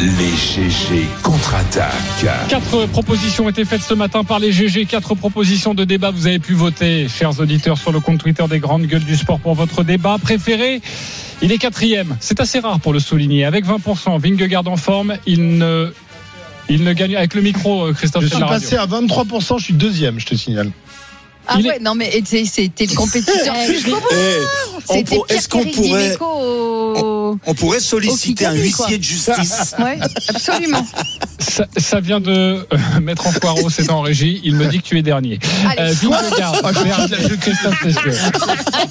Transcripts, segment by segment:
Les GG contre-attaquent. Quatre propositions ont été faites ce matin par les GG. Quatre propositions de débat. Vous avez pu voter, chers auditeurs, sur le compte Twitter des grandes gueules du sport pour votre débat préféré. Il est quatrième. C'est assez rare pour le souligner. Avec 20%, Vingegaard en forme. Il ne, il ne gagne avec le micro, euh, Christophe. Je suis passé à 23%, je suis deuxième, je te signale. Ah Il est- ouais, non mais c'est- c'était le compétiteur Eh, C'était Pierre Est-ce qu'on pourrait, au... on pourrait solliciter un quoi. huissier de justice Ouais, absolument. Ça, ça vient de euh, mettre en poireau, c'est en régie. Il me dit que tu es dernier. Allez, Euh, Vingegaard, vers Christophe Cessieux.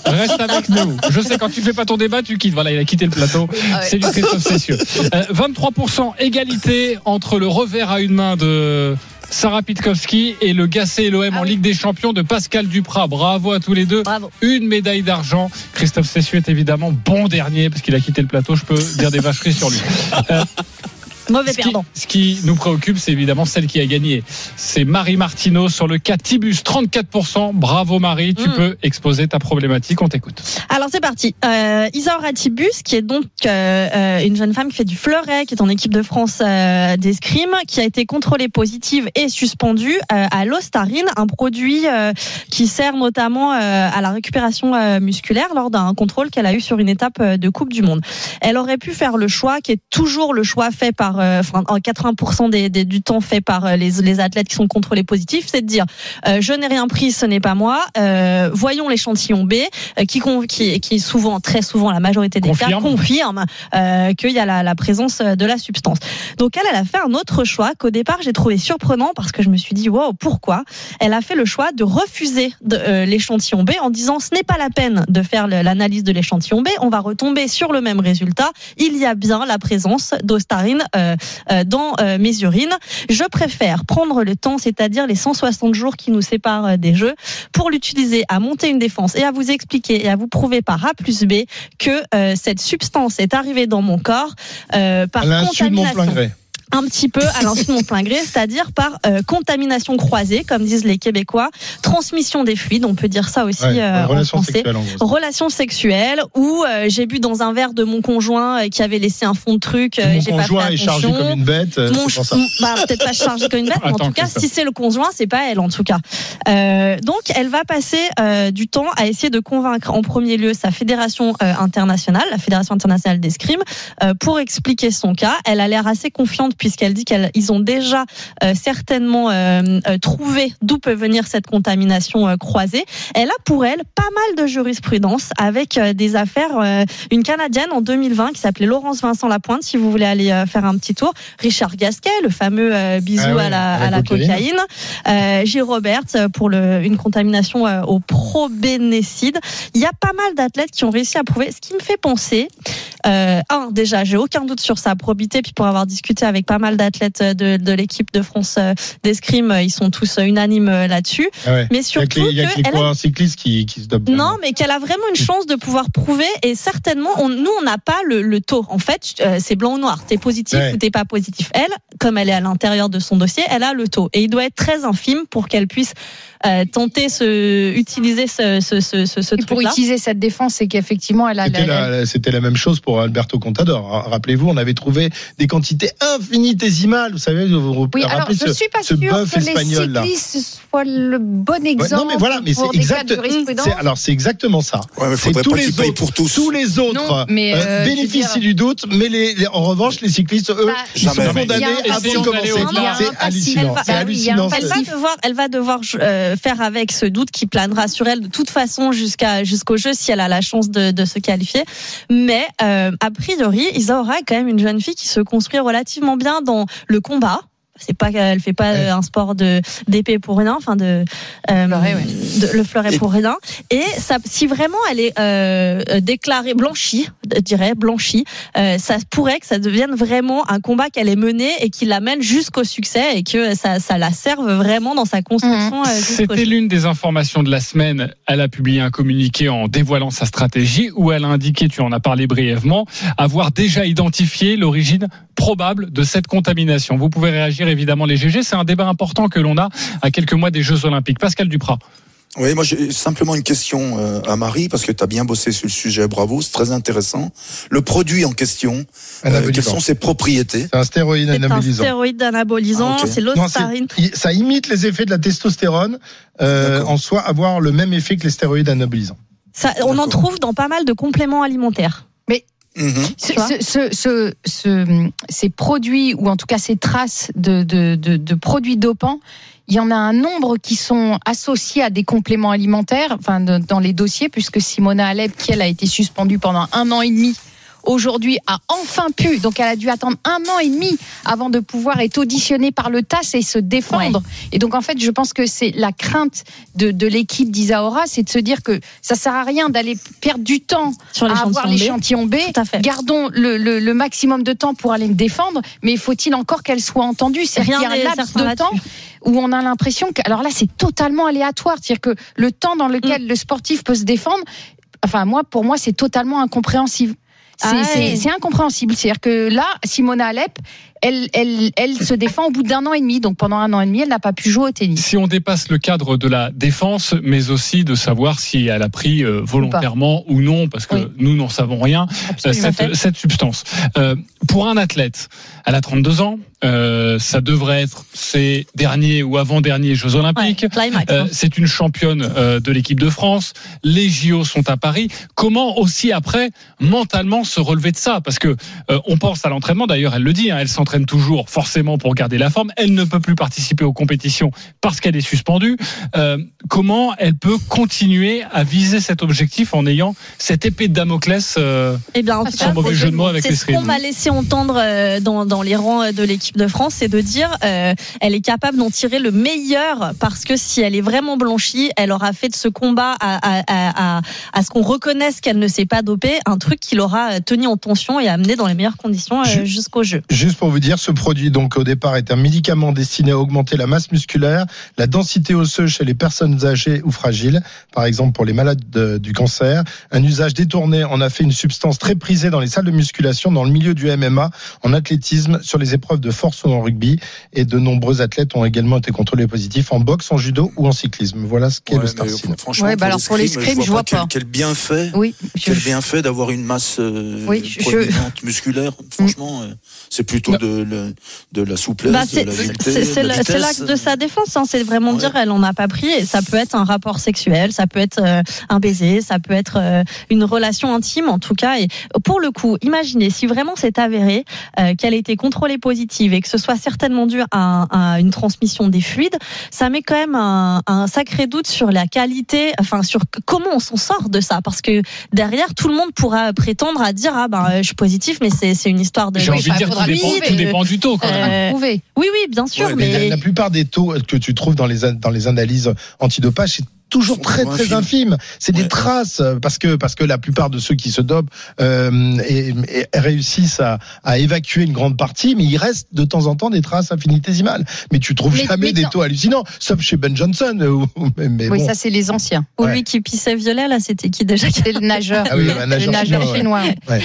Reste avec nous. Je sais, quand tu fais pas ton débat, tu quittes. Voilà, il a quitté le plateau. Ah ouais. C'est du Christophe Cessieux. Euh, 23% égalité entre le revers à une main de Sarah Pitkowski et le Gassé l'OM Ah en oui. Ligue des Champions de Pascal Duprat. Bravo à tous les deux. Bravo. Une médaille d'argent. Christophe Cessieux est évidemment bon dernier parce qu'il a quitté le plateau. Je peux dire des vacheries sur lui. Euh, Mauvais ce qui, ce qui nous préoccupe, c'est évidemment celle qui a gagné. C'est Marie Martineau sur le cas Tibus, 34%. Bravo Marie, tu Mm. peux exposer ta problématique, on t'écoute. Alors c'est parti. Euh, Isaura Tibus, qui est donc euh, euh, une jeune femme qui fait du fleuret, qui est en équipe de France euh, d'escrime, qui a été contrôlée positive et suspendue à l'ostarine, un produit qui sert notamment à la récupération musculaire lors d'un contrôle qu'elle a eu sur une étape de Coupe du Monde. Elle aurait pu faire le choix, qui est toujours le choix fait par, euh, enfin en 80% des, des- du temps fait par euh, les, les athlètes qui sont contrôlés positifs, c'est de dire euh, je n'ai rien pris, ce n'est pas moi. Voyons l'échantillon B qui, qui, qui souvent, très souvent, la majorité des Confirme. cas confirme qu'il y a la, la présence de la substance. Donc elle, elle a fait un autre choix qu'au départ j'ai trouvé surprenant parce que je me suis dit wow pourquoi? Elle a fait le choix de refuser de, euh, l'échantillon B en disant ce n'est pas la peine de faire l'analyse de l'échantillon B, on va retomber sur le même résultat. Il y a bien la présence d'ostarine euh, dans euh, mes urines. Je préfère prendre le temps, c'est-à-dire les 160 jours qui nous séparent euh, des jeux, pour l'utiliser à monter une défense et à vous expliquer et à vous prouver par A plus B que euh, cette substance est arrivée dans mon corps euh, par mon contamination plein gré. Un petit peu à l'insu de mon plein gré, c'est-à-dire par euh, contamination croisée, comme disent les Québécois, transmission des fluides, on peut dire ça aussi Ouais, euh, en relation français. sexuelle en gros. Relations sexuelles où euh, j'ai bu dans un verre de mon conjoint euh, qui avait laissé un fond de truc, euh, Mon j'ai pas fait conjoint est chargé comme une bête. euh, Mon ch- bah, peut-être pas chargé comme une bête, mais en Attends, tout cas, si c'est le conjoint, c'est pas elle en tout cas. Euh, donc, elle va passer euh, du temps à essayer de convaincre en premier lieu sa fédération euh, internationale, la fédération internationale d'escrime, euh, pour expliquer son cas. Elle a l'air assez confiante puisqu'elle dit qu'ils ont déjà euh, certainement euh, euh, trouvé d'où peut venir cette contamination euh, croisée. Elle a pour elle pas mal de jurisprudence avec euh, des affaires. euh, une Canadienne en 2020 qui s'appelait Laurence Vincent Lapointe, si vous voulez aller euh, faire un petit tour. Richard Gasquet, le fameux euh, bisou Ah à la, à la à la cocaïne. cocaïne. Euh, Gilles Roberts pour le, une contamination euh, au probénécide. Il y a pas mal d'athlètes qui ont réussi à prouver. Ce qui me fait penser, euh, un, déjà, j'ai aucun doute sur sa probité, puis pour avoir discuté avec pas mal d'athlètes de, de l'équipe de France euh, d'escrime, euh, ils sont tous euh, unanimes euh, là-dessus. Ah ouais. Mais Il y a que surtout les, il y a que les qu'elle a coureurs cyclistes qui, qui se dopent. non, mais qu'elle a vraiment une chance de pouvoir prouver et certainement, on, nous, on n'a pas le, le taux. En fait, euh, c'est blanc ou noir. T'es positif Ouais. ou t'es pas positif. Elle, comme elle est à l'intérieur de son dossier, elle a le taux et il doit être très infime pour qu'elle puisse euh, tenter ce, utiliser ce, ce, ce, ce, ce Et pour utiliser cette défense, c'est qu'effectivement, elle a. C'était la- la, c'était la même chose pour Alberto Contador. Ra- Rappelez-vous, on avait trouvé des quantités infinitésimales. Vous savez, vous vous Oui, alors je ce, suis pas ce bœuf que les espagnol là. cyclistes soient le bon Ouais, exemple. non mais voilà, mais c'est exact. Alors c'est exactement ça. Ouais, mais C'est faudrait tous pas les autres- pour tous. Tous les autres Non, mais, euh, euh, bénéficient dire- du doute, mais les, les- en revanche, les cyclistes, eux, Bah, ils sont condamnés avant de commencer. C'est hallucinant. Elle va- C'est hallucinant. Elle devoir, elle va devoir euh, faire avec ce doute qui planera sur elle de toute façon jusqu'à jusqu'au jeu si elle a la chance de, de se qualifier. Mais euh, a priori, Isaura est quand même une jeune fille qui se construit relativement bien dans le combat. C'est pas qu'elle fait pas Ouais. un sport de d'épée pour rien, enfin de, euh, Fleuret, ouais. de- le fleuret Et- pour rien. Et ça, si vraiment elle est euh, déclarée blanchie, je dirais blanchie, euh, ça pourrait que ça devienne vraiment un combat qu'elle est mené et qui l'amène jusqu'au succès et que ça, ça la serve vraiment dans sa construction. jusqu'au C'était l'une des informations de la semaine. Elle a publié un communiqué en dévoilant sa stratégie où elle a indiqué, tu en as parlé brièvement, avoir déjà identifié l'origine probable de cette contamination. Vous pouvez réagir évidemment les GG. C'est un débat important que l'on a à quelques mois des Jeux Olympiques. Pascal Duprat. Oui, moi j'ai simplement une question euh, à Marie, parce que tu as bien bossé sur le sujet, bravo, c'est très intéressant. Le produit en question, euh, quelles Anabolisant. sont ses propriétés? C'est un stéroïde C'est un anabolisant. stéroïde anabolisant, Ah, ok. c'est l'ostarine. ça imite les effets de la testostérone, euh, en soi avoir le même effet que les stéroïdes anabolisants. Ça, on en trouve dans pas mal de compléments alimentaires. Mhm. Ce- ce- ce- ces produits, ou en tout cas ces traces de, de, de, de produits dopants, il y en a un nombre qui sont associés à des compléments alimentaires, enfin de- dans les dossiers, puisque Simona Alep, qui elle a été suspendue pendant un an et demi, aujourd'hui a enfin pu, donc elle a dû attendre un an et demi avant de pouvoir être auditionnée par le TAS et se défendre. Et donc en fait, je pense que c'est la crainte de, de l'équipe d'Isaora, c'est de se dire que ça sert à rien d'aller perdre du temps Sur à avoir l'échantillon B. Gardons le, le- le maximum de temps pour aller me défendre, mais faut-il encore qu'elle soit entendue? C'est Rien qu'il y a n'est un laps de temps où on a l'impression que, alors là, c'est totalement aléatoire, c'est-à-dire que le temps dans lequel Mm. le sportif peut se défendre, enfin moi, pour moi, c'est totalement incompréhensible. C'est Ah incompréhensible. C'est-à-dire que là, Simona Alep, elle, elle, elle se défend au bout d'un an et demi. Donc pendant un an et demi, elle n'a pas pu jouer au tennis. Si on dépasse le cadre de la défense, mais aussi de savoir si elle a pris euh, volontairement ou, non, parce que Oui. nous n'en savons rien, euh, cette, cette substance. Euh, pour un athlète, elle a 32 ans, euh, ça devrait être ses derniers ou avant-derniers Jeux Olympiques. Euh, hein. c'est une championne euh, de l'équipe de France. Les JO sont à Paris. Comment aussi après mentalement se relever de ça? Parce que on pense à l'entraînement. D'ailleurs, elle le dit. hein, elle s'entraîne toujours forcément pour garder la forme. Elle ne peut plus participer aux compétitions parce qu'elle est suspendue. Euh, comment elle peut continuer à viser cet objectif en ayant cette épée de Damoclès euh, Eh bien, en tout Sans cas, mauvais c'est- jeu de mots avec c'est les ce qu'on m'a laissé entendre euh, dans, dans les rangs de l'équipe de France, c'est de dire euh, elle est capable d'en tirer le meilleur parce que si elle est vraiment blanchie, elle aura fait de ce combat à, à, à, à- à ce qu'on reconnaisse qu'elle ne s'est pas dopée un truc qui l'aura tenu en tension et amené dans les meilleures conditions euh, jusqu'au jeu. Juste pour vous dire, ce produit, donc au départ, est un médicament destiné à augmenter la masse musculaire, la densité osseuse chez les personnes âgées ou fragiles, par exemple pour les malades de- du cancer. Un usage détourné en a fait une substance très prisée dans les salles de musculation, dans le milieu du MMA, en athlétisme, sur les épreuves de force ou en rugby. Et de nombreux athlètes ont également été contrôlés positifs en boxe, en judo ou en cyclisme. Voilà ce qu'est Ouais, le Starcine. Franchement, Ouais, bah alors pour l'escrime, je vois quel, pas. quel bienfait, Oui, je- quel bienfait d'avoir une masse euh, Oui, je- musculaire. Franchement, euh, c'est plutôt Non. De, le- de la souplesse, Bah, de c'est la c'est- l'axe de sa défense. hein. C'est vraiment Ouais. dire elle en a pas pris. Et ça peut être un rapport sexuel, ça peut être euh, un baiser, ça peut être euh, une relation intime en tout cas. Et pour le coup, imaginez si vraiment c'est avéré euh, qu'elle a été contrôlée positive et que ce soit certainement dû à, à une transmission des fluides, ça met quand même un, un sacré doute sur la qualité, enfin sur comment on s'en sort de ça. Parce que derrière, tout le monde pourra prétendre à dire ah ben je suis positif, mais c'est une histoire de. J'ai Oui, envie de enfin, dire faudra tout dépend, prouver. tout dépend du taux. Quand même. Euh, prouvé. Oui, oui, bien sûr, Ouais, Mais mais la, la plupart des taux que tu trouves dans les, an- dans les analyses antidopage, c'est toujours très très infime. C'est des traces euh, parce que parce que la plupart de ceux qui se dopent euh, et, et réussissent à, à évacuer une grande partie, mais il reste de temps en temps des traces infinitésimales. Mais tu trouves Mais- jamais mais des taux hallucinants, sauf chez Ben Johnson. euh, ou- mais, mais Oui, bon. ça c'est les anciens. Ou Ouais. lui qui pissait violet, là, c'était qui déjà? C'est le nageur. Ah oui, le, nageur le nageur chinois, chinois. Ouais.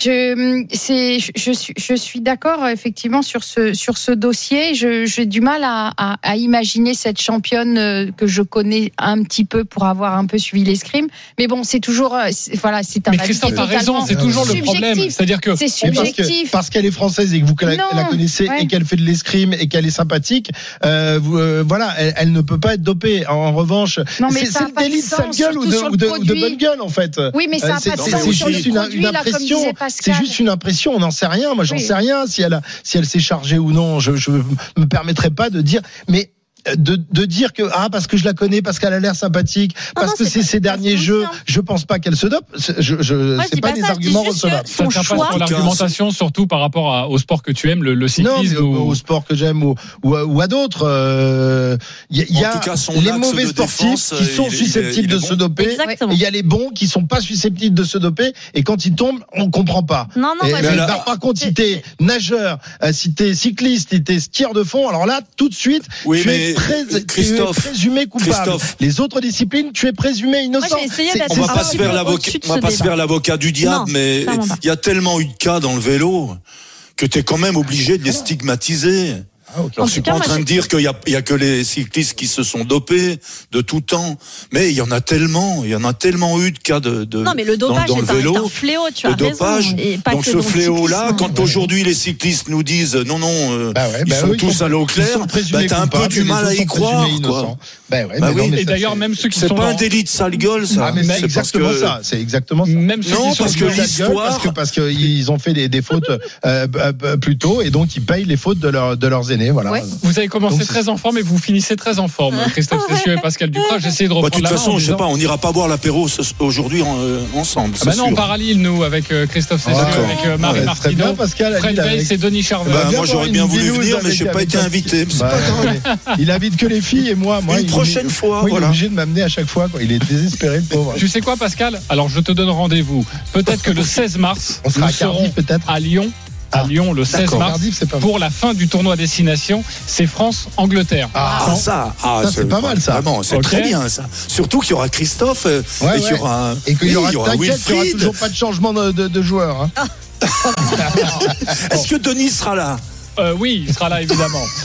Je, c'est, je, je suis, je suis d'accord effectivement sur ce, sur ce dossier. Je, j'ai du mal à, à, à imaginer cette championne que je connais un petit peu pour avoir un peu suivi l'escrime. Mais bon, c'est toujours, euh, voilà, c'est un Mais Christophe a raison, c'est toujours le problème. subjectif. C'est-à-dire que subjectif. parce qu'elle est française et que vous la, Non, la connaissez ouais. et qu'elle fait de l'escrime et qu'elle est sympathique, euh, euh, voilà, elle, elle ne peut pas être dopée. En, en revanche, c'est le délit de sale gueule ou de, ou ou bonne gueule en fait. Oui, mais ça c'est- juste une, produit, une impression. C'est juste une impression. On n'en sait rien. Moi, j'en Oui. sais rien si elle a, si elle s'est chargée ou non. Je, je me permettrai pas de dire. Mais de, de dire que ah parce que je la connais, parce qu'elle a l'air sympathique, parce non, que c'est pas- ses pas derniers jeux, je pense pas qu'elle se dope. Je, je, c'est pas pas des ça, arguments recevables. son Ça pas choix. sur l'argumentation, surtout par rapport à- au sport que tu aimes, le, le Non, mais cyclisme. au, ou- au sport que j'aime ou, ou, à- ou à d'autres, euh, il y a, il y a cas, les mauvais sportifs défense, qui euh, sont il susceptibles il est de bon. se doper. Il y a les bons qui sont pas susceptibles de se doper. Et quand ils tombent, on comprend pas. Non, non, par contre, si t'es nageur, euh, si t'es cycliste, si t'es skieur de fond, alors là, tout de suite, Oui, mais très, tu es Christophe, présumé coupable. Christophe. Les autres disciplines, tu es présumé innocent. Moi, On va pas se faire l'avocat, on va pas se faire l'avocat du diable, Non, mais il y a tellement eu de cas dans le vélo que tu es quand même obligé de les stigmatiser. Ah, ok. Alors, En je suis pas en train de dire qu'il y a, y a que les cyclistes qui se sont dopés de tout temps, mais il y en a tellement, il y en a tellement eu de cas de, de Non, mais le dopage dans, est le un, vélo. est un fléau, tu as le dopage. Et pas Donc que ce fléau-là, cyclisme. quand aujourd'hui les cyclistes nous disent non, non, euh, Bah ouais, ils bah sont oui, tous sont- à l'eau ils claire, sont bah, t'as un peu du mal à y sont croire. quoi. Bah ouais, Bah mais oui. non, mais Et d'ailleurs, c'est- même ceux qui C'est sont pas un délit de sale gueule, ça. Ah, c'est C'est exactement ça. C'est exactement ça. même Non, sont parce que Ils l'histoire- parce que parce qu'ils ont fait des, fautes euh, euh, euh, plus tôt et donc ils payent les fautes de leurs aînés. Voilà. Ouais. Vous avez commencé Donc, très en forme et vous finissez très en forme, Christophe Cessieux et Pascal Duprat. J'ai essayé de Bah, de reprendre toute la main façon, en je sais pas, on n'ira pas boire l'apéro aujourd'hui en- euh, ensemble. Ah bah non, on sûr. part à Lille, nous, avec euh, Christophe Cessieux, D'accord. avec euh, Marie Ouais, très bien, Martineau, Pascal. Fred Weiss et Denis Charvet. Bah, moi, j'aurais bien voulu venir, mais avec- j'ai pas été invité. Bah, il invite que les filles et moi. moi Une prochaine fois, moi, Il est obligé de m'amener à chaque fois. Il est désespéré, le pauvre. Tu sais quoi, Pascal? Alors, je te donne rendez-vous. Peut-être que le 16 mars, On sera à Cardiff peut-être. à Lyon. À Ah, Lyon, le 16 D'accord. mars, pour la fin du tournoi destination. C'est France-Angleterre. Ah, Ah, ça, ah, Ça, c'est pas mal, ça. C'est très bien, ça. Surtout qu'il y aura Christophe, euh, Ouais, et qu'il y ouais. aura, Et qu'il y oui, aura, il y aura t'inquiète, il y aura Wilfried. toujours pas de changement de, de, de joueur. hein. Est-ce que Denis sera là? Euh, oui, il sera là, évidemment.